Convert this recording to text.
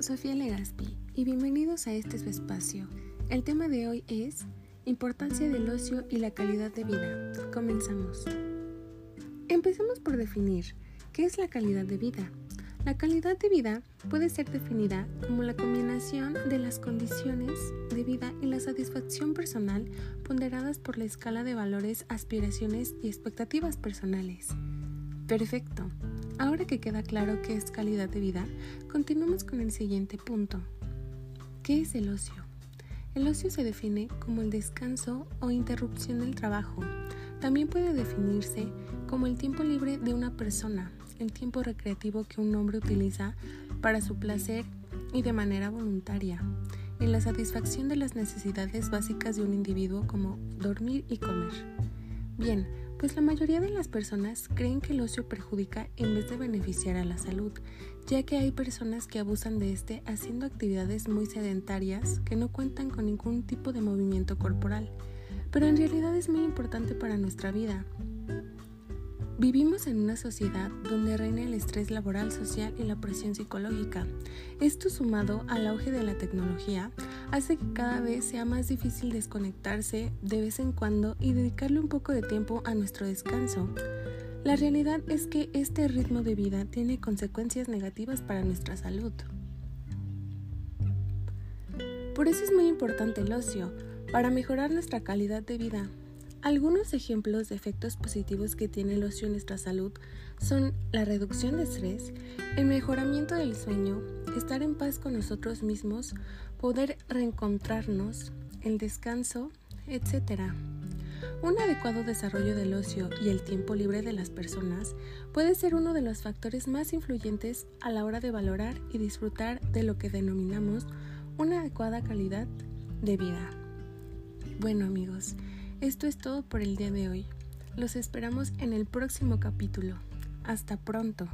Sofía Legaspi y bienvenidos a este su espacio. El tema de hoy es Importancia del ocio y la calidad de vida. Comenzamos. Empecemos por definir qué es la calidad de vida. La calidad de vida puede ser definida como la combinación de las condiciones de vida y la satisfacción personal ponderadas por la escala de valores, aspiraciones y expectativas personales. Perfecto. Ahora que queda claro qué es calidad de vida, continuamos con el siguiente punto. ¿Qué es el ocio? El ocio se define como el descanso o interrupción del trabajo. También puede definirse como el tiempo libre de una persona, el tiempo recreativo que un hombre utiliza para su placer y de manera voluntaria, en la satisfacción de las necesidades básicas de un individuo como dormir y comer. Bien, pues la mayoría de las personas creen que el ocio perjudica en vez de beneficiar a la salud, ya que hay personas que abusan de este haciendo actividades muy sedentarias que no cuentan con ningún tipo de movimiento corporal, pero en realidad es muy importante para nuestra vida, Vivimos en una sociedad donde reina el estrés laboral, social y la presión psicológica. Esto sumado al auge de la tecnología hace que cada vez sea más difícil desconectarse de vez en cuando y dedicarle un poco de tiempo a nuestro descanso. La realidad es que este ritmo de vida tiene consecuencias negativas para nuestra salud. Por eso es muy importante el ocio, para mejorar nuestra calidad de vida, algunos ejemplos de efectos positivos que tiene el ocio en nuestra salud son la reducción de estrés, el mejoramiento del sueño, estar en paz con nosotros mismos, poder reencontrarnos, el descanso, etc. Un adecuado desarrollo del ocio y el tiempo libre de las personas puede ser uno de los factores más influyentes a la hora de valorar y disfrutar de lo que denominamos una adecuada calidad de vida. Bueno amigos, esto es todo por el día de hoy. Los esperamos en el próximo capítulo. Hasta pronto.